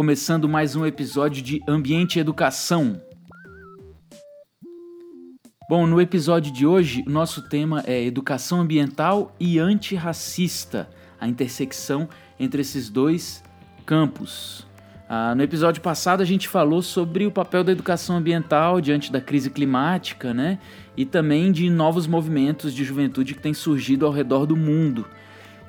começando mais um episódio de Ambiente e Educação. Bom, no episódio de hoje, o nosso tema é educação ambiental e antirracista, a intersecção entre esses dois campos. Ah, no episódio passado, a gente falou sobre o papel da educação ambiental diante da crise climática, né? E também de novos movimentos de juventude que têm surgido ao redor do mundo.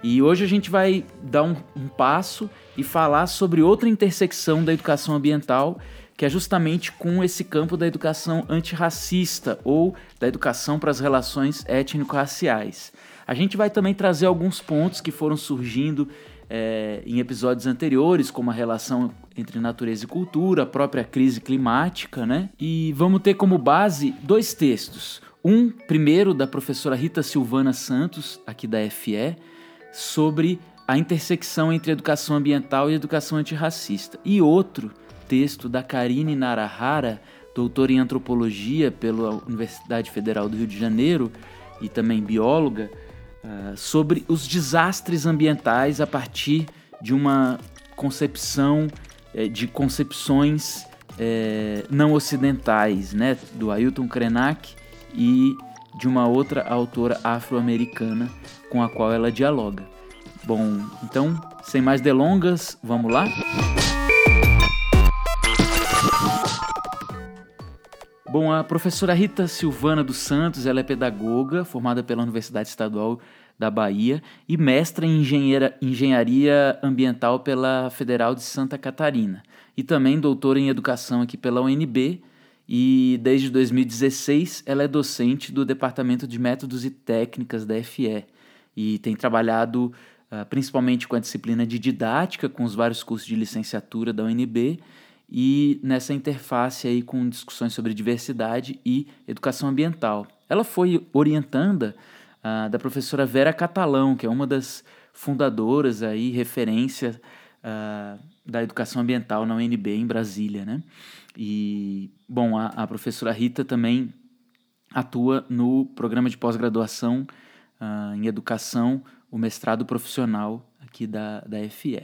E hoje a gente vai dar um, um passo e falar sobre outra intersecção da educação ambiental, que é justamente com esse campo da educação antirracista ou da educação para as relações étnico-raciais. A gente vai também trazer alguns pontos que foram surgindo é, em episódios anteriores, como a relação entre natureza e cultura, a própria crise climática, né? E vamos ter como base dois textos. Um, primeiro, da professora Rita Silvana Santos, aqui da FE, sobre a intersecção entre educação ambiental e educação antirracista. E outro texto da Karine Narahara, doutora em antropologia pela Universidade Federal do Rio de Janeiro e também bióloga, uh, sobre os desastres ambientais a partir de uma concepção, eh, de concepções eh, não ocidentais, né, do Ailton Krenak e de uma outra autora afro-americana com a qual ela dialoga. Bom, então, sem mais delongas, vamos lá? Bom, a professora Rita Silvana dos Santos, ela é pedagoga, formada pela Universidade Estadual da Bahia e mestra em engenharia ambiental pela Federal de Santa Catarina. E também doutora em educação aqui pela UNB e desde 2016 ela é docente do Departamento de Métodos e Técnicas da FE e tem trabalhado uh, principalmente com a disciplina de didática, com os vários cursos de licenciatura da UNB e nessa interface aí com discussões sobre diversidade e educação ambiental. Ela foi orientanda uh, da professora Vera Catalão, que é uma das fundadoras aí, referência uh, da educação ambiental na UNB em Brasília, né? E, bom, a, a professora Rita também atua no programa de pós-graduação uh, em educação, o mestrado profissional aqui da, da FE.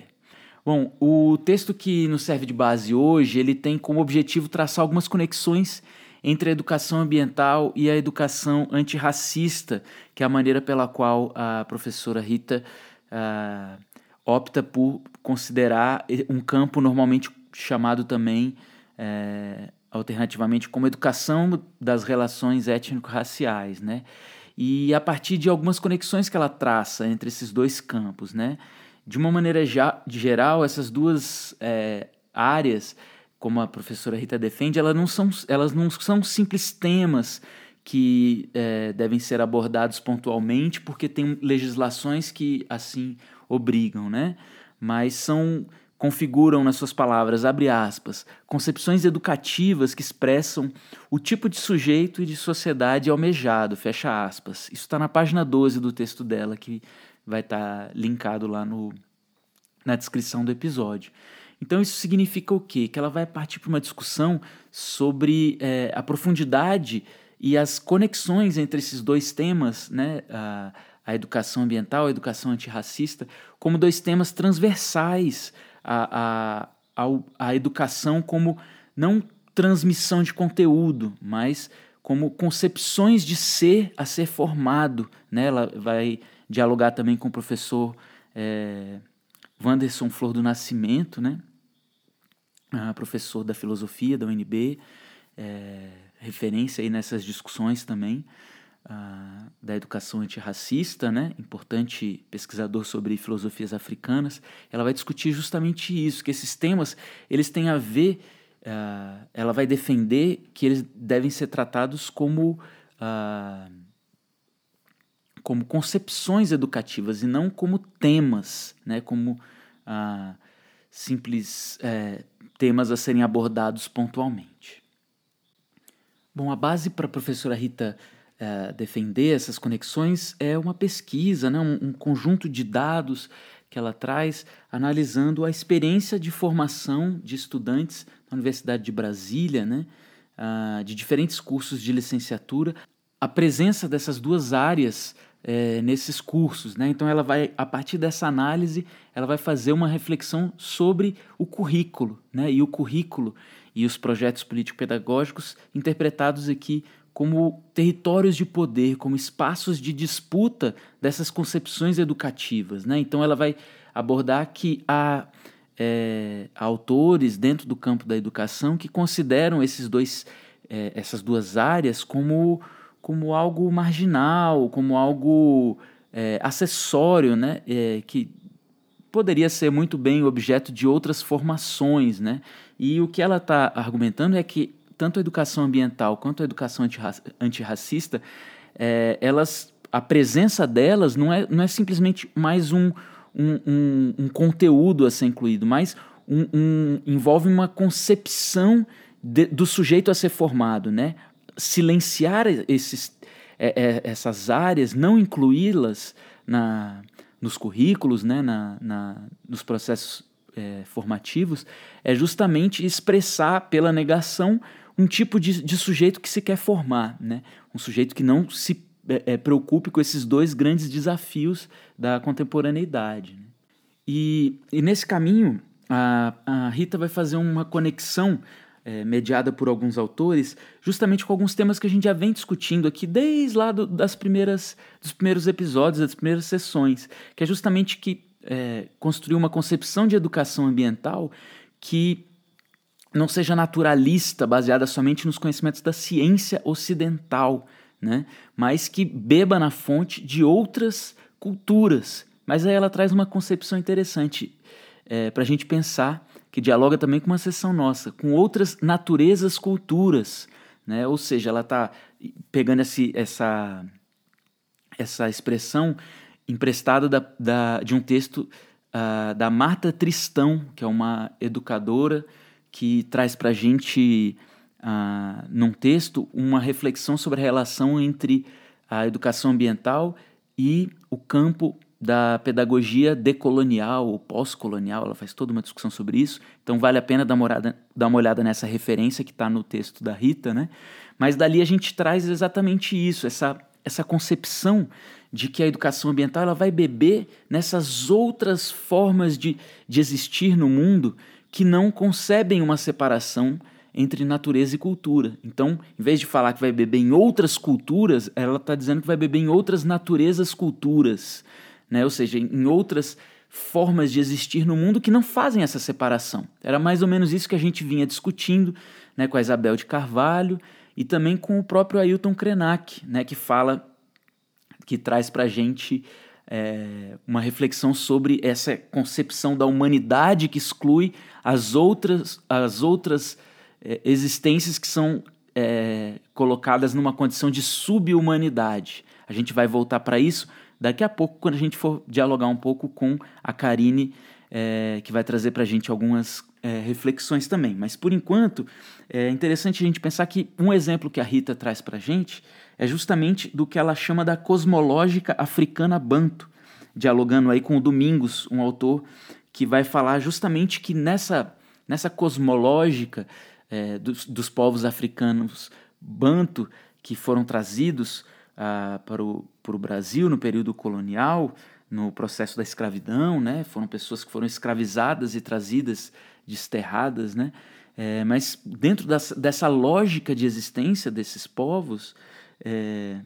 Bom, o texto que nos serve de base hoje, ele tem como objetivo traçar algumas conexões entre a educação ambiental e a educação antirracista, que é a maneira pela qual a professora Rita uh, opta por considerar um campo normalmente chamado também é, alternativamente como educação das relações étnico-raciais, né? E a partir de algumas conexões que ela traça entre esses dois campos, né? De uma maneira já, de geral, essas duas é, áreas, como a professora Rita defende, elas não são, elas não são simples temas que é, devem ser abordados pontualmente, porque tem legislações que assim obrigam, né? Mas são configuram nas suas palavras, abre aspas, concepções educativas que expressam o tipo de sujeito e de sociedade almejado, fecha aspas. Isso está na página 12 do texto dela, que vai estar tá linkado lá no, na descrição do episódio. Então isso significa o quê? Que ela vai partir para uma discussão sobre é, a profundidade e as conexões entre esses dois temas, né? A educação ambiental, a educação antirracista, como dois temas transversais a, a, a, educação como não transmissão de conteúdo, mas como concepções de ser a ser formado. Né? Ela vai dialogar também com o professor é, Wanderson Flor do Nascimento, né? professor da filosofia da UNB, é, referência aí nessas discussões também da educação antirracista, né, importante pesquisador sobre filosofias africanas, ela vai discutir justamente isso, que esses temas eles têm a ver, uh, ela vai defender que eles devem ser tratados como uh, como concepções educativas e não como temas, né, como uh, simples eh, temas a serem abordados pontualmente. Bom, a base para a professora Rita é, defender essas conexões é uma pesquisa, né? um, um conjunto de dados que ela traz analisando a experiência de formação de estudantes na Universidade de Brasília, né? Uh, de diferentes cursos de licenciatura, a presença dessas duas áreas é, nesses cursos. Né? Então, ela vai, a partir dessa análise, ela vai fazer uma reflexão sobre o currículo, né? e o currículo e os projetos político-pedagógicos interpretados aqui como territórios de poder, como espaços de disputa dessas concepções educativas. Né? Então, ela vai abordar que há é, autores dentro do campo da educação que consideram esses dois, é, essas duas áreas como, como algo marginal, como algo é, acessório, né? É, que poderia ser muito bem objeto de outras formações. Né? E o que ela está argumentando é que tanto a educação ambiental quanto a educação antirracista, é, elas, a presença delas não é, não é simplesmente mais um um, um, um conteúdo a ser incluído, mas um, envolve uma concepção de, do sujeito a ser formado, né? Silenciar esses, é, é, essas áreas, não incluí-las na, nos currículos, né? na, na nos processos é, formativos, é justamente expressar pela negação um tipo de, de sujeito que se quer formar, né? um sujeito que não se é, é, preocupe com esses dois grandes desafios da contemporaneidade. Né? E, e, nesse caminho, a, a, Rita vai fazer uma conexão é, mediada por alguns autores, justamente com alguns temas que a gente já vem discutindo aqui desde lá do, das primeiras, dos primeiros episódios, das primeiras sessões, que é justamente que é, construir uma concepção de educação ambiental que não seja naturalista, baseada somente nos conhecimentos da ciência ocidental, né? mas que beba na fonte de outras culturas. Mas aí ela traz uma concepção interessante é, para a gente pensar, que dialoga também com uma sessão nossa, com outras naturezas culturas. Né? Ou seja, ela está pegando esse, essa, essa expressão emprestada da, da, de um texto uh, da Marta Tristão, que é uma educadora que traz para a gente ah, num texto uma reflexão sobre a relação entre a educação ambiental e o campo da pedagogia decolonial ou pós-colonial, ela faz toda uma discussão sobre isso, então vale a pena dar uma olhada, dar uma olhada nessa referência que está no texto da Rita, né? Mas dali a gente traz exatamente isso, essa, essa concepção de que a educação ambiental ela vai beber nessas outras formas de, de existir no mundo que não concebem uma separação entre natureza e cultura. Então, em vez de falar que vai beber em outras culturas, ela está dizendo que vai beber em outras naturezas culturas, né? ou seja, em outras formas de existir no mundo que não fazem essa separação. Era mais ou menos isso que a gente vinha discutindo né, com a Isabel de Carvalho e também com o próprio Ailton Krenak, né, que fala, que traz para a gente é, uma reflexão sobre essa concepção da humanidade que exclui as outras, as outras é, existências que são é, colocadas numa condição de subhumanidade. A gente vai voltar para isso daqui a pouco, quando a gente for dialogar um pouco com a Karine, é, que vai trazer para a gente algumas é, reflexões também. Mas, por enquanto, é interessante a gente pensar que um exemplo que a Rita traz para a gente é justamente do que ela chama da cosmológica africana banto, dialogando aí com o Domingos, um autor que vai falar justamente que nessa, nessa cosmológica é, dos, dos, povos africanos banto que foram trazidos ah, para, o, para o Brasil no período colonial, no processo da escravidão, né? foram pessoas que foram escravizadas e trazidas, desterradas, né? É, mas dentro das, dessa lógica de existência desses povos, é,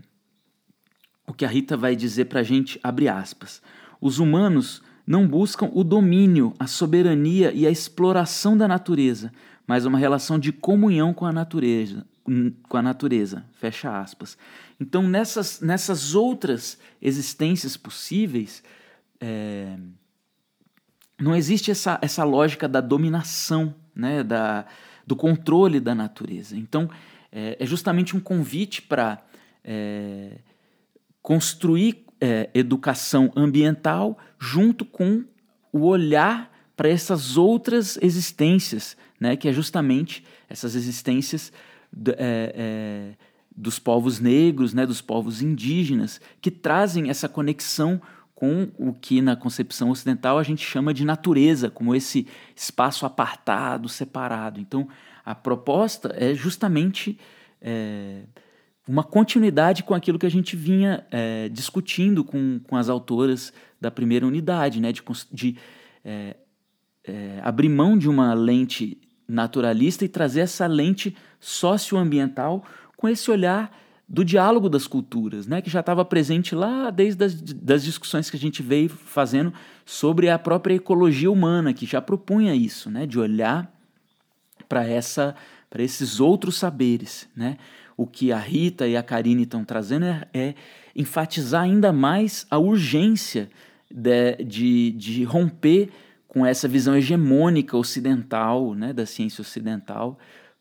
o que a Rita vai dizer para a gente, abre aspas, os humanos não buscam o domínio, a soberania e a exploração da natureza, mas uma relação de comunhão com a natureza, com a natureza, fecha aspas. Então, nessas, nessas outras existências possíveis, é, não existe essa, essa lógica da dominação, né, da, do controle da natureza. Então, é, é justamente um convite para é, construir é, educação ambiental junto com o olhar para essas outras existências, né, que é justamente essas existências é, é, dos povos negros, né, dos povos indígenas, que trazem essa conexão com o que na concepção ocidental a gente chama de natureza, como esse espaço apartado, separado. Então, a proposta é justamente é, uma continuidade com aquilo que a gente vinha é, discutindo com, com as autoras da primeira unidade, né? de, de é, é, abrir mão de uma lente naturalista e trazer essa lente socioambiental com esse olhar do diálogo das culturas, né, que já estava presente lá desde as das discussões que a gente veio fazendo sobre a própria ecologia humana, que já propunha isso, né, de olhar para essa para esses outros saberes, né? O que a Rita e a Karine estão trazendo é, é, enfatizar ainda mais a urgência de, de, de romper com essa visão hegemônica ocidental, né, da ciência ocidental,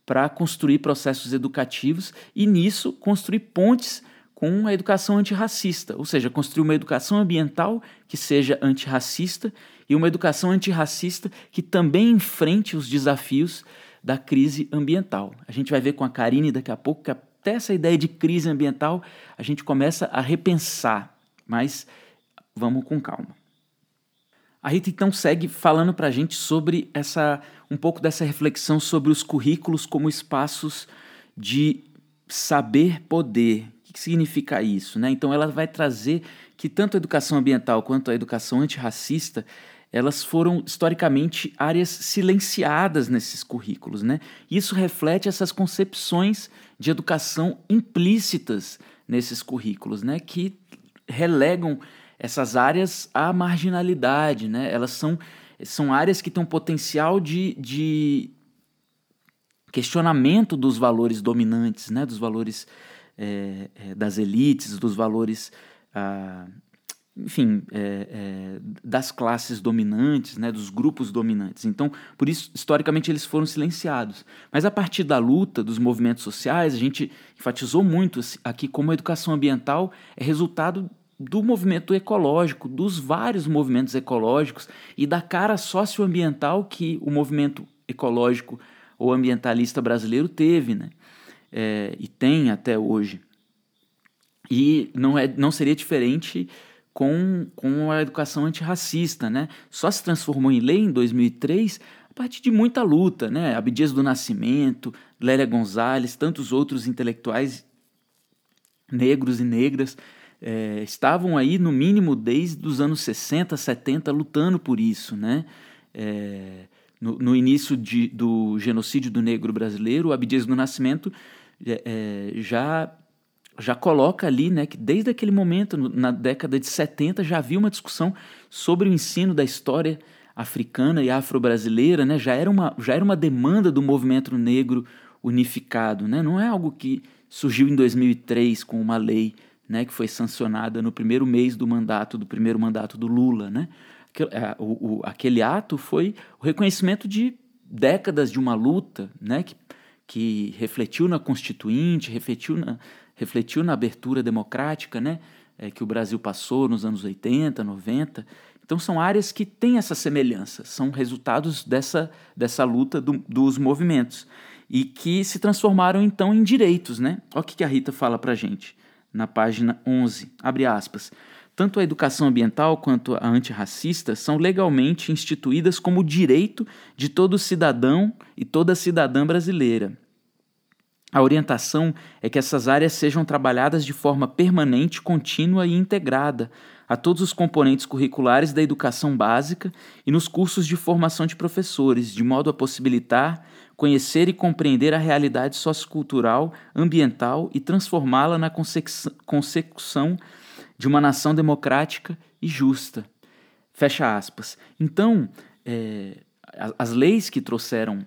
para construir processos educativos e nisso construir pontes com a educação antirracista, ou seja, construir uma educação ambiental que seja antirracista e uma educação antirracista que também enfrente os desafios da crise ambiental. A gente vai ver com a Karine daqui a pouco que até essa ideia de crise ambiental a gente começa a repensar, mas vamos com calma. A Rita então segue falando para a gente sobre essa um pouco dessa reflexão sobre os currículos como espaços de saber poder. O que significa isso? Né? Então ela vai trazer que tanto a educação ambiental quanto a educação antirracista elas foram historicamente áreas silenciadas nesses currículos. Né? Isso reflete essas concepções de educação implícitas nesses currículos, né? que relegam essas áreas à marginalidade, né? Elas são, são áreas que têm um potencial de, de questionamento dos valores dominantes, né? Dos valores é, é, das elites, dos valores, ah, enfim, é, é, das classes dominantes, né? Dos grupos dominantes. Então, por isso, historicamente, eles foram silenciados. Mas a partir da luta dos movimentos sociais, a gente enfatizou muito aqui como a educação ambiental é resultado do movimento ecológico, dos vários movimentos ecológicos e da cara socioambiental que o movimento ecológico ou ambientalista brasileiro teve, né? É, e tem até hoje. E não, é, não seria diferente com, com a educação antirracista, né? Só se transformou em lei em 2003 a partir de muita luta, né? Abdias do Nascimento, Lélia Gonzalez, tantos outros intelectuais negros e negras é, estavam aí, no mínimo, desde os anos 60, 70, lutando por isso. Né? É, no, no, início de, do genocídio do negro brasileiro, Abdias do Nascimento é, é já, já coloca ali né, que desde aquele momento, na década de 70, já havia uma discussão sobre o ensino da história africana e afro-brasileira, né? já, era uma, já era uma demanda do movimento negro unificado. Né? Não é algo que surgiu em 2003 com uma lei né, que foi sancionada no primeiro mês do mandato, do primeiro mandato do Lula. Né? Aquele, o, o, aquele ato foi o reconhecimento de décadas de uma luta né, que, que refletiu na Constituinte, refletiu na, refletiu na abertura democrática né, é, que o Brasil passou nos anos 80, 90. Então são áreas que têm essa semelhança, são resultados dessa, dessa luta do, dos movimentos e que se transformaram então em direitos. Né? Olha o que a Rita fala para gente na página 11, abre aspas. Tanto a educação ambiental quanto a antirracista são legalmente instituídas como direito de todo cidadão e toda cidadã brasileira. A orientação é que essas áreas sejam trabalhadas de forma permanente, contínua e integrada a todos os componentes curriculares da educação básica e nos cursos de formação de professores, de modo a possibilitar conhecer e compreender a realidade sociocultural, ambiental e transformá-la na consecução de uma nação democrática e justa. Fecha aspas. Então, é, as leis que trouxeram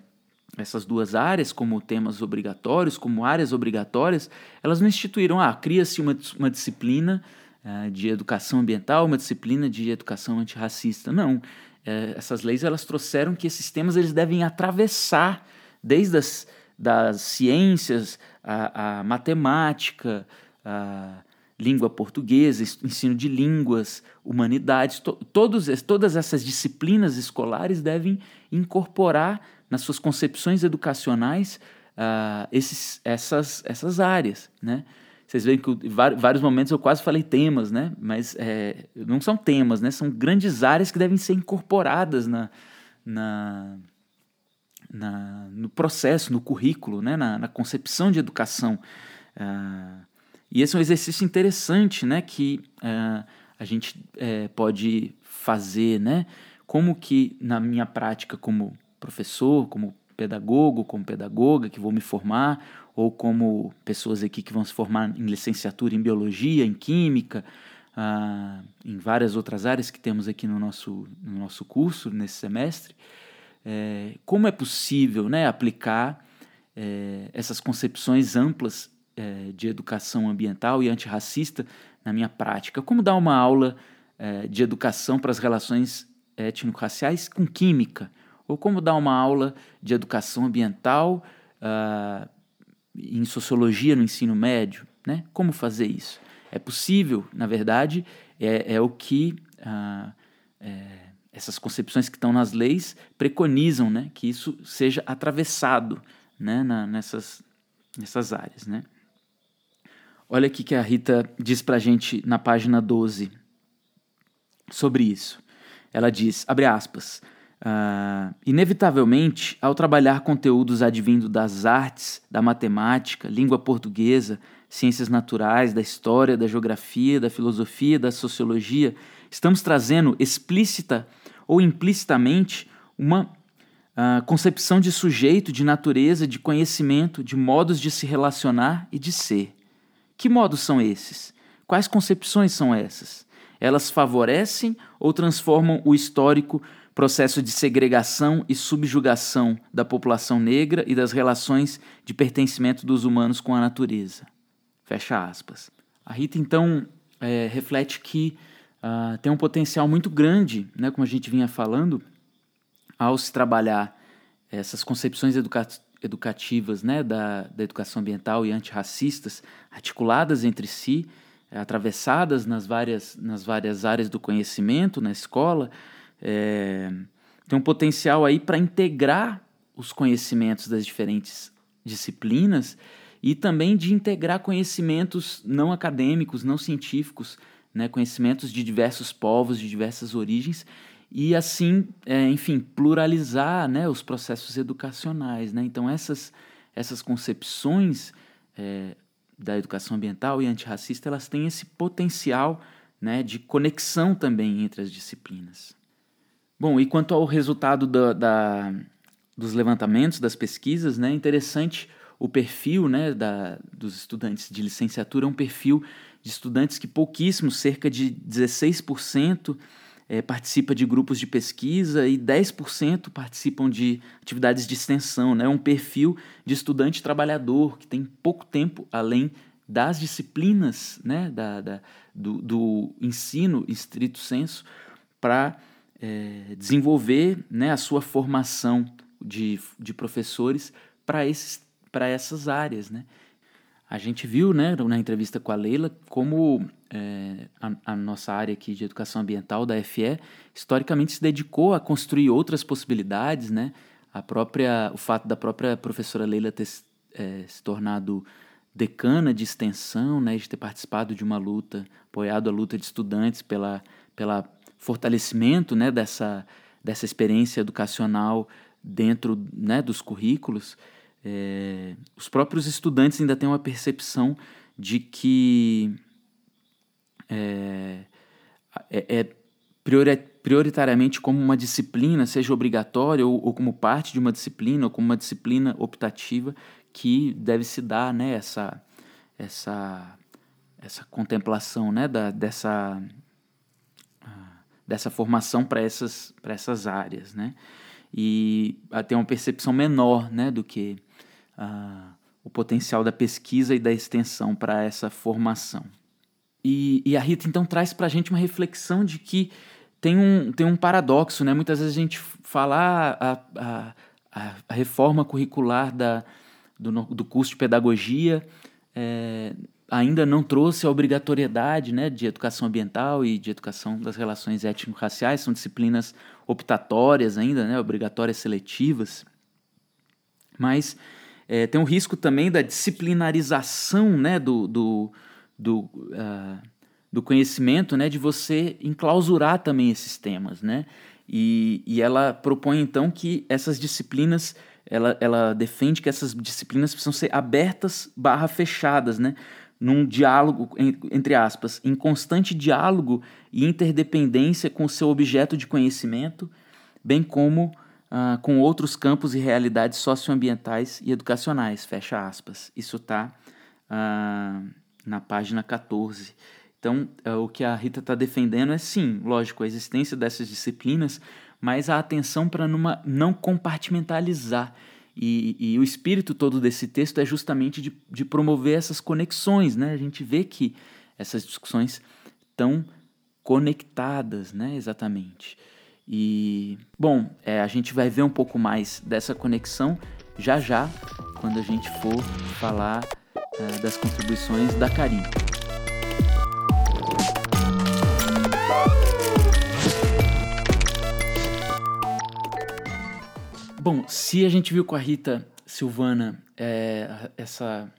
essas duas áreas como temas obrigatórios, como áreas obrigatórias, elas não instituíram, ah, cria-se uma, uma disciplina uh, de educação ambiental, uma disciplina de educação antirracista. Não. É, essas leis elas trouxeram que esses temas eles devem atravessar desde as das ciências, a, a matemática, a língua portuguesa, ensino de línguas, humanidades, to, todos, todas essas disciplinas escolares devem incorporar nas suas concepções educacionais uh, esses, essas, essas áreas, né? Vocês veem que em vários momentos eu quase falei temas, né? Mas é, não são temas, né? São grandes áreas que devem ser incorporadas na, na, na, no processo, no currículo, né, na, na concepção de educação Uh, e esse é um exercício interessante, né, que uh, a gente uh, pode fazer, né, como que na minha prática como professor, como pedagogo, como pedagoga que vou me formar, ou como pessoas aqui que vão se formar em licenciatura em biologia, em química, uh, em várias outras áreas que temos aqui no nosso, no nosso curso, nesse semestre, é, como é possível né, aplicar é, essas concepções amplas é, de educação ambiental e antirracista na minha prática? Como dar uma aula de educação para as relações étnico-raciais com química? Ou como dar uma aula de educação ambiental uh, em sociologia no ensino médio? Né? Como fazer isso? É possível, na verdade, é, é o que uh, é, essas concepções que estão nas leis preconizam, né? que isso seja atravessado né? Na, nessas, nessas áreas. Né? Olha aqui que a Rita diz para a gente na página 12 sobre isso. Ela diz, abre aspas, Uh, inevitavelmente, ao trabalhar conteúdos advindo das artes, da matemática, língua portuguesa, ciências naturais, da história, da geografia, da filosofia, da sociologia, estamos trazendo explícita ou implicitamente uma uh, concepção de sujeito, de natureza, de conhecimento, de modos de se relacionar e de ser. Que modos são esses? Quais concepções são essas? Elas favorecem ou transformam o histórico processo de segregação e subjugação da população negra e das relações de pertencimento dos humanos com a natureza. Fecha aspas. A Rita, então, é, reflete que uh, tem um potencial muito grande, né, como a gente vinha falando, ao se trabalhar essas concepções educa educativas né, da, da educação ambiental e antirracistas articuladas entre si, atravessadas nas várias, nas várias áreas do conhecimento na escola, é, tem um potencial aí para integrar os conhecimentos das diferentes disciplinas e também de integrar conhecimentos não acadêmicos, não científicos, né, conhecimentos de diversos povos, de diversas origens, e assim, é, enfim, pluralizar né, os processos educacionais. Né? Então, essas, essas concepções é, da educação ambiental e antirracista, elas têm esse potencial né, de conexão também entre as disciplinas. Bom, e quanto ao resultado da, da, dos levantamentos, das pesquisas, né, interessante o perfil né, da, dos estudantes de licenciatura, é um perfil de estudantes que pouquíssimos, cerca de 16%, é, participa de grupos de pesquisa e 10% participam de atividades de extensão. É né? um perfil de estudante trabalhador que tem pouco tempo além das disciplinas né, da, da do, do ensino estrito senso para é, desenvolver né, a sua formação de, de professores para essas áreas. Né? A gente viu né, na entrevista com a Leila como é, a, a, nossa área aqui de educação ambiental da FE historicamente se dedicou a construir outras possibilidades, né? A própria, o fato da própria professora Leila ter é, se tornado decana de extensão, né, de ter participado de uma luta, apoiado a luta de estudantes pela, pela fortalecimento né, dessa, dessa experiência educacional dentro né, dos currículos, é, os próprios estudantes ainda têm uma percepção de que é, é, é prioritariamente como uma disciplina, seja obrigatória ou, ou, como parte de uma disciplina, ou como uma disciplina optativa, que deve se dar né, essa, essa, essa contemplação né, da, dessa dessa formação para essas, essas áreas, né? E tem uma percepção menor, né, do que uh, o potencial da pesquisa e da extensão para essa formação. E, e, a Rita então traz para a gente uma reflexão de que tem um, tem um paradoxo, né? Muitas vezes a gente fala ah, a, a, a reforma curricular da, do, do curso de pedagogia é, ainda não trouxe a obrigatoriedade né, de educação ambiental e de educação das relações étnico-raciais, são disciplinas optatórias ainda, né, obrigatórias seletivas, mas é, tem um risco também da disciplinarização né, do, do, do, uh, do conhecimento, né, de você enclausurar também esses temas. Né? E, e ela propõe então que essas disciplinas ela, ela defende que essas disciplinas precisam ser abertas barra fechadas, né? Num diálogo, entre aspas, em constante diálogo e interdependência com o seu objeto de conhecimento, bem como uh, com outros campos e realidades socioambientais e educacionais, fecha aspas. Isso está uh, ah, na página 14. Então, uh, o que a Rita está defendendo é, sim, lógico, a existência dessas disciplinas, mas a atenção para não compartimentalizar. E, e, o espírito todo desse texto é justamente de, de promover essas conexões, né? A gente vê que essas discussões estão conectadas, né? Exatamente. E, bom, é, a gente vai ver um pouco mais dessa conexão já já, quando a gente for falar é, das contribuições da Karine. Bom, se a gente viu com a Rita Silvana é, essa,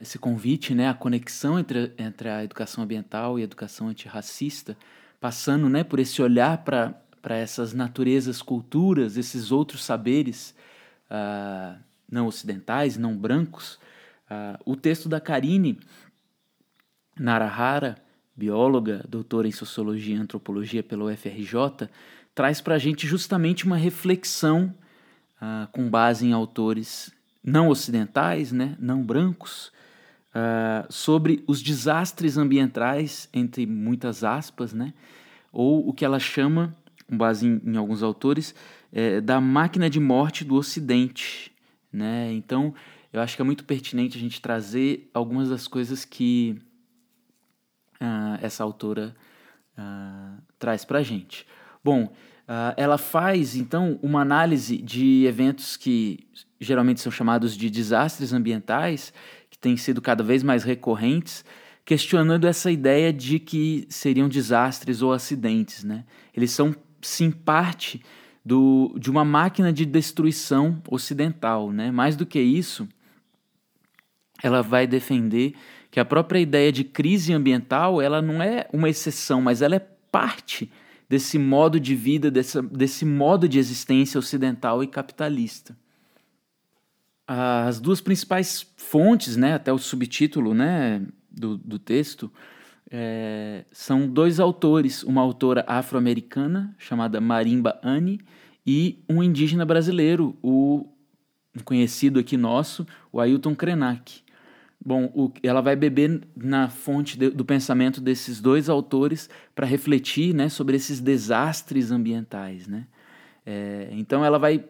esse convite, né, a conexão entre, entre a educação ambiental e a educação antirracista, passando né, por esse olhar para essas naturezas, culturas, esses outros saberes uh, não ocidentais, não brancos, uh, o texto da Karine Narahara, bióloga, doutora em Sociologia e Antropologia pelo UFRJ, traz para a gente justamente uma reflexão uh, com base em autores não ocidentais, né, não brancos, uh, sobre os desastres ambientais, entre muitas aspas, né, ou o que ela chama, com base em, em alguns autores, é, da máquina de morte do Ocidente. Né? Então, eu acho que é muito pertinente a gente trazer algumas das coisas que uh, essa autora traz para a gente. Bom, Uh, ela faz, então, uma análise de eventos que geralmente são chamados de desastres ambientais, que têm sido cada vez mais recorrentes, questionando essa ideia de que seriam desastres ou acidentes. Né? Eles são, sim, parte do, de uma máquina de destruição ocidental. Né? Mais do que isso, ela vai defender que a própria ideia de crise ambiental ela não é uma exceção, mas ela é parte desse modo de vida, dessa, desse modo de existência ocidental e capitalista. As duas principais fontes, né, até o subtítulo né, do, do texto, é, são dois autores, uma autora afro-americana chamada Marimba Anne e um indígena brasileiro, o conhecido aqui nosso, o Ailton Krenak. Bom, o, ela vai beber na fonte de, do pensamento desses dois autores para refletir né, sobre esses desastres ambientais. Né? É, então, ela vai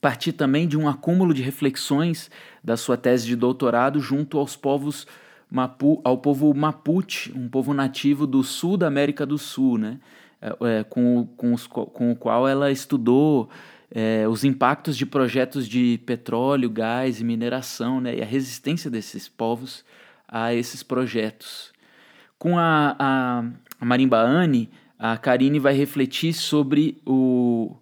partir também de um acúmulo de reflexões da sua tese de doutorado junto aos povos Mapu, ao povo Mapuche, um povo nativo do sul da América do Sul, né? É, é com, com, os, com o qual ela estudou é, os impactos de projetos de petróleo, gás e mineração, né, e a resistência desses povos a esses projetos. Com a, a, a Marimba Anne, a Karine vai refletir sobre o,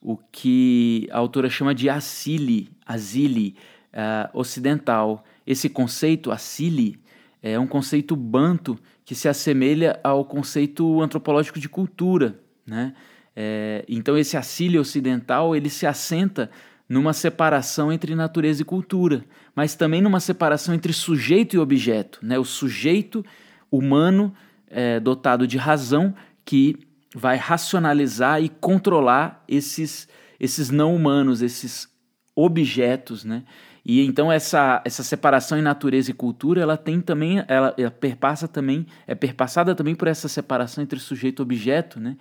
o que a autora chama de asili, asili uh, ocidental. Esse conceito, asili, é um conceito banto que se assemelha ao conceito antropológico de cultura, né? É, então esse assílio ocidental ele se assenta numa separação entre natureza e cultura, mas também numa separação entre sujeito e objeto, né? O sujeito humano é, dotado de razão que vai racionalizar e controlar esses esses não humanos, esses objetos, né? E então essa, essa separação em natureza e cultura, ela tem também, ela, ela perpassa também, é perpassada também por essa separação entre sujeito e objeto, né?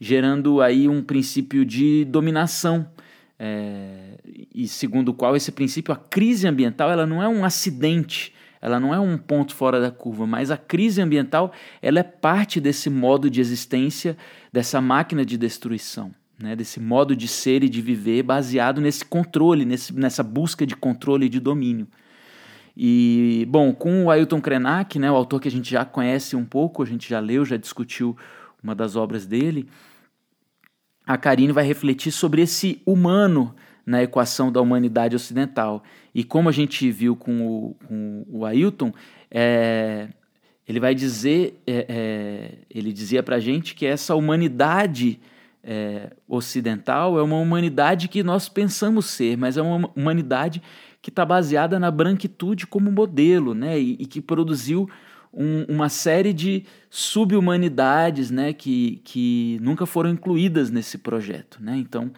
Gerando aí um princípio de dominação. É, e segundo o qual esse princípio, a crise ambiental, ela não é um acidente, ela não é um ponto fora da curva, mas a crise ambiental ela é parte desse modo de existência, dessa máquina de destruição, né? desse modo de ser e de viver baseado nesse controle, nesse, nessa busca de controle e de domínio. E, bom, com o Ailton Krenak, né, o autor que a gente já conhece um pouco, a gente já leu, já discutiu uma das obras dele, a Karine vai refletir sobre esse humano na equação da humanidade ocidental. E como a gente viu com o, com o Ailton, é, ele vai dizer, é, é, ele dizia para a gente que essa humanidade é, ocidental é uma humanidade que nós pensamos ser, mas é uma humanidade que está baseada na branquitude como modelo, né? E, e que produziu um, uma série de subhumanidades, né? Que, que nunca foram incluídas nesse projeto, né? Então,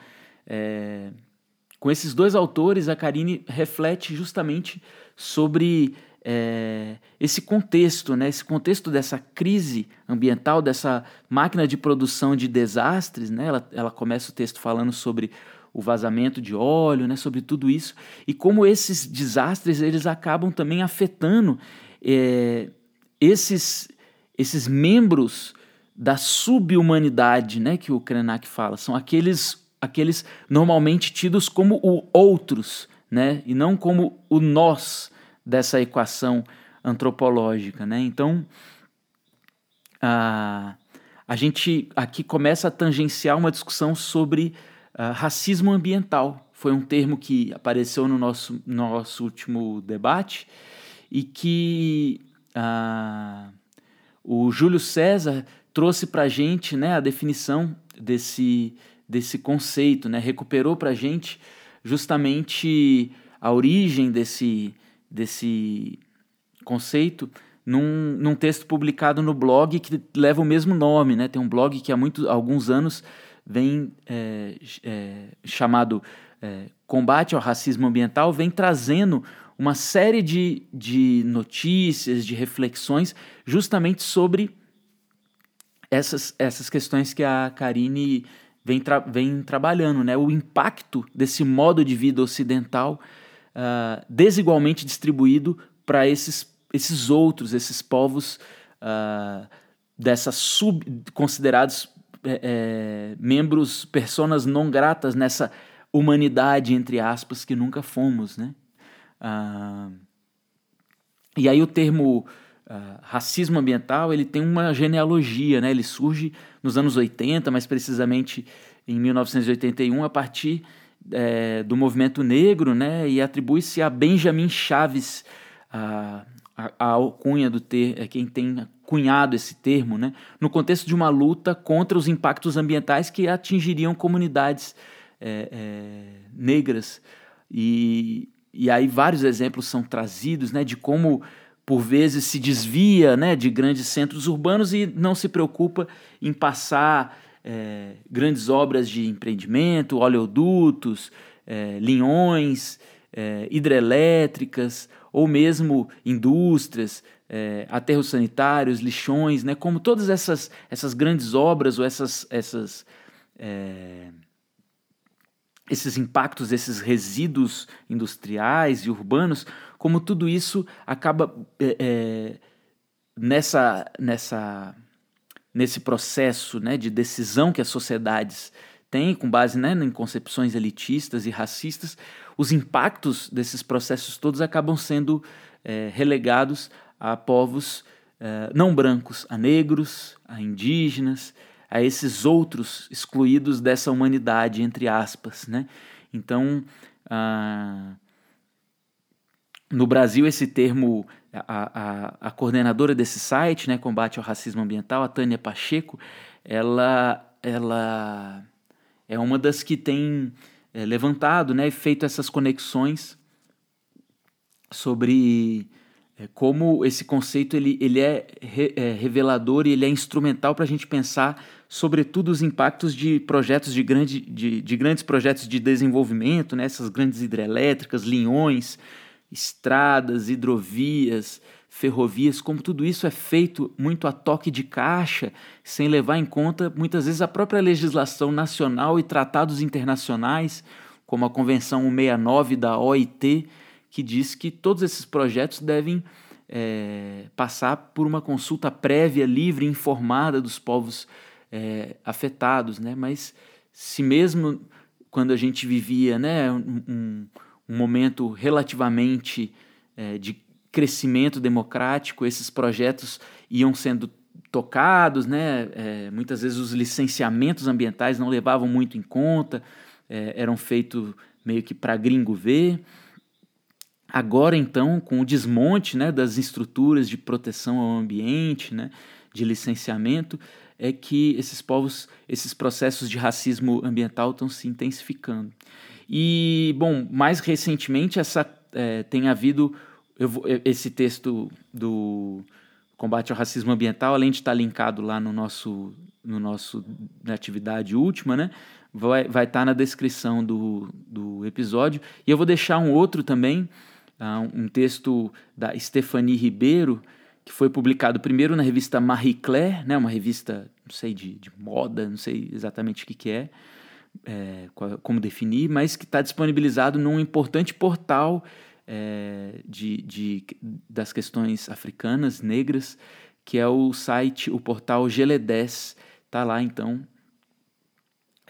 é, com esses dois autores, a Karine reflete justamente sobre é, esse contexto, né, esse contexto dessa crise ambiental, dessa máquina de produção de desastres. Né, ela, ela começa o texto falando sobre o vazamento de óleo, né, sobre tudo isso, e como esses desastres eles acabam também afetando é, esses, esses membros da subhumanidade né, que o Krenak fala. São aqueles, aqueles normalmente tidos como o outros, né, e não como o nós dessa equação antropológica. Né? Então, a, a gente aqui começa a tangenciar uma discussão sobre uh, racismo ambiental. Foi um termo que apareceu no nosso, nosso último debate e que uh, o Júlio César trouxe para a gente né, a definição desse, desse conceito, né? recuperou para a gente justamente a origem desse, desse conceito num, num texto publicado no blog que leva o mesmo nome, né? Tem um blog que há muito, alguns anos vem é, é, chamado é, Combate ao Racismo Ambiental, vem trazendo uma série de, de notícias, de reflexões, justamente sobre essas, essas questões que a Karine vem, tra vem trabalhando, né? O impacto desse modo de vida ocidental uh, desigualmente distribuído para esses, esses outros, esses povos uh, dessas sub considerados é, é, membros, personas não gratas nessa humanidade entre aspas que nunca fomos, né? Uh, e aí o termo Uh, racismo ambiental ele tem uma genealogia, né? ele surge nos anos 80, mais precisamente em 1981, a partir é, do movimento negro, né, e atribui-se a Benjamin Chaves a, a, a alcunha do ter, é quem tem cunhado esse termo, né, no contexto de uma luta contra os impactos ambientais que atingiriam comunidades é, é, negras. E, e aí vários exemplos são trazidos né, de como por vezes se desvia né, de grandes centros urbanos e não se preocupa em passar é, grandes obras de empreendimento, oleodutos, é, linhões, é, hidrelétricas ou mesmo indústrias, é, aterros sanitários, lixões, né? como todas essas, essas grandes obras ou essas, essas, é, esses impactos, esses resíduos industriais e urbanos, como tudo isso acaba é, nessa, nessa nesse processo né, de decisão que as sociedades têm, com base né, em concepções elitistas e racistas, os impactos desses processos todos acabam sendo é, relegados a povos não brancos, a negros, a indígenas, a esses outros excluídos dessa humanidade, entre aspas. Né? Então, ah, no Brasil, esse termo a, a, a, coordenadora desse site, né, Combate ao Racismo Ambiental, a Tânia Pacheco, ela, ela é uma das que tem é, levantado né, e feito essas conexões sobre é, como esse conceito ele, ele é, re, é revelador e ele é instrumental para a gente pensar sobretudo os impactos de projetos de, grande, de, de grandes projetos de desenvolvimento, né, essas grandes hidrelétricas, linhões, estradas, hidrovias, ferrovias, como tudo isso é feito muito a toque de caixa, sem levar em conta muitas vezes a própria legislação nacional e tratados internacionais, como a Convenção 169 da OIT, que diz que todos esses projetos devem é, passar por uma consulta prévia, livre informada dos povos é, afetados, né? Mas se mesmo quando a gente vivia, né, um um momento relativamente é, de crescimento democrático, esses projetos iam sendo tocados, né? É, muitas vezes os licenciamentos ambientais não levavam muito em conta, é, eram feitos meio que para gringo ver. Agora, então, com o desmonte né, das estruturas de proteção ao ambiente, né, de licenciamento, é que esses povos, esses processos de racismo ambiental estão se intensificando. E, bom, mais recentemente essa, é, tem havido eu, esse texto do combate ao racismo ambiental, além de estar linkado lá no nosso, no nosso na atividade última, né? Vai, vai estar na descrição do, do episódio. E eu vou deixar um outro também, um texto da Stephanie Ribeiro, que foi publicado primeiro na revista Marie Claire, né, uma revista, não sei, de, de moda, não sei exatamente o que, que é, é como definir, mas que está disponibilizado num importante portal é, de, de, das questões africanas, negras, que é o site, o portal Gele10. Está lá, então,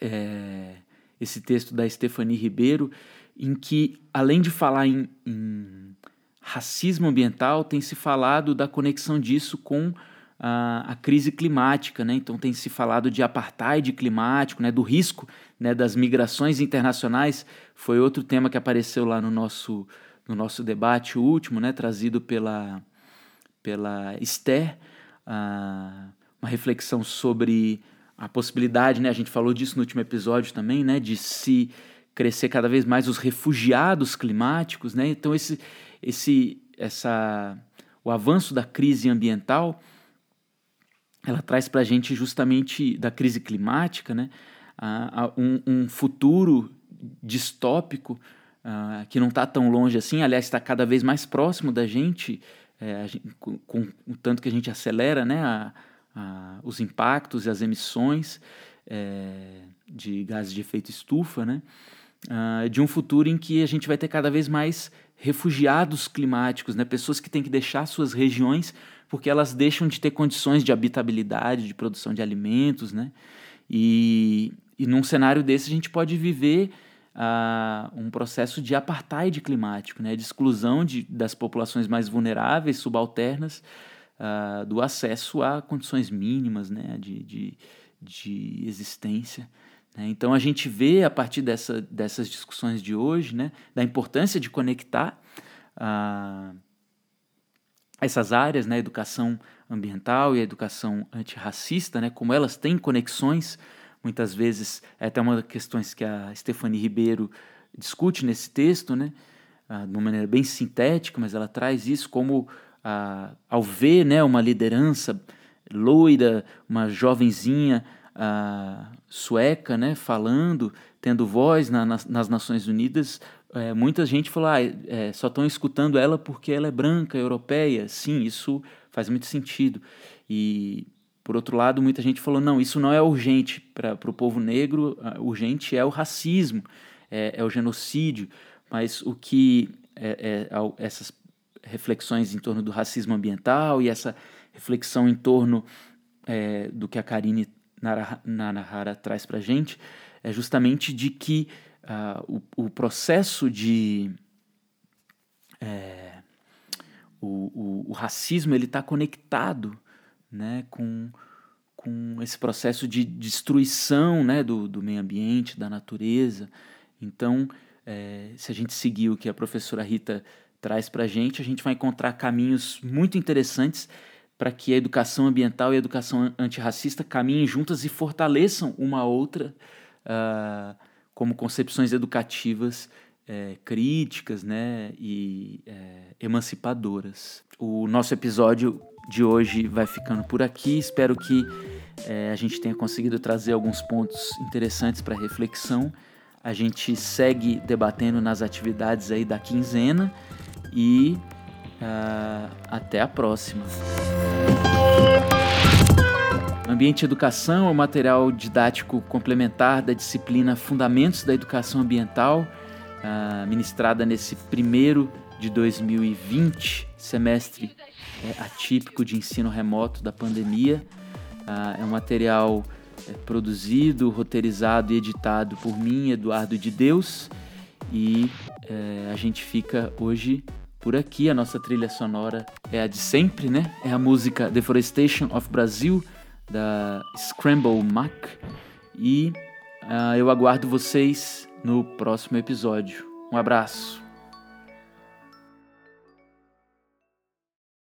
é, esse texto da Stephanie Ribeiro, em que, além de falar em, em racismo ambiental, tem se falado da conexão disso com a, a, crise climática, né? Então tem se falado de apartheid climático, né? Do risco, né? Das migrações internacionais foi outro tema que apareceu lá no nosso no nosso debate último, né, trazido pela, pela Esther, uma reflexão sobre a possibilidade, né, a gente falou disso no último episódio também, né, de se crescer cada vez mais os refugiados climáticos, né, então esse, esse, essa, o avanço da crise ambiental, ela traz para a gente justamente da crise climática, né, um, um futuro distópico que não está tão longe assim, aliás, está cada vez mais próximo da gente, é, gente, com, com, o tanto que a gente acelera né, a, a, os impactos e as emissões é, de gases de efeito estufa, né, uh, de um futuro em que a gente vai ter cada vez mais refugiados climáticos, né, pessoas que têm que deixar suas regiões porque elas deixam de ter condições de habitabilidade, de produção de alimentos, né? E, e num cenário desse a gente pode viver uh, um processo de apartheid climático, né, de exclusão de, das populações mais vulneráveis, subalternas, uh, do acesso a condições mínimas né, de, de, de existência. Né. Então a gente vê a partir dessa, dessas discussões de hoje né, da importância de conectar uh, essas áreas, né, educação ambiental e educação antirracista, né, como elas têm conexões muitas vezes é até uma das questões que a Stephanie Ribeiro discute nesse texto, né? Ah, de uma maneira bem sintética, mas ela traz isso como ah, ao ver né, uma liderança loira, uma jovenzinha ah, sueca, né, falando, tendo voz na, nas, nas, Nações Unidas, é, muita gente falou, ah, é, só estão escutando ela porque ela é branca, europeia. Sim, isso faz muito sentido. E por outro lado, muita gente falou: não, isso não é urgente para o povo negro, urgente é o racismo, é, é o genocídio. Mas o que é, é, essas reflexões em torno do racismo ambiental e essa reflexão em torno é, do que a Karine Narahara traz para a gente é justamente de que uh, o, o, processo de é, o, o, o, racismo ele está conectado né, com, com esse processo de destruição né, do, do meio ambiente, da natureza. Então, é, se a gente seguir o que a professora Rita traz para a gente, a gente vai encontrar caminhos muito interessantes para que a educação ambiental e a educação antirracista caminhem juntas e fortaleçam uma outra uh, como concepções educativas é, críticas né, e é, emancipadoras. O nosso episódio de hoje vai ficando por aqui. Espero que é, a gente tenha conseguido trazer alguns pontos interessantes para reflexão. A gente segue debatendo nas atividades aí da quinzena e uh, até a próxima. Ambiente Educação é um material didático complementar da disciplina Fundamentos da Educação Ambiental uh, ministrada nesse primeiro de 2020, semestre é, atípico de ensino remoto da pandemia. Uh, é um material é, produzido, roteirizado e editado por mim, Eduardo de Deus, e é, a gente fica hoje por aqui. A nossa trilha sonora é a de sempre, né? É a música Deforestation of Brazil, da Scramble Mac. E uh, eu aguardo vocês no próximo episódio. Um abraço.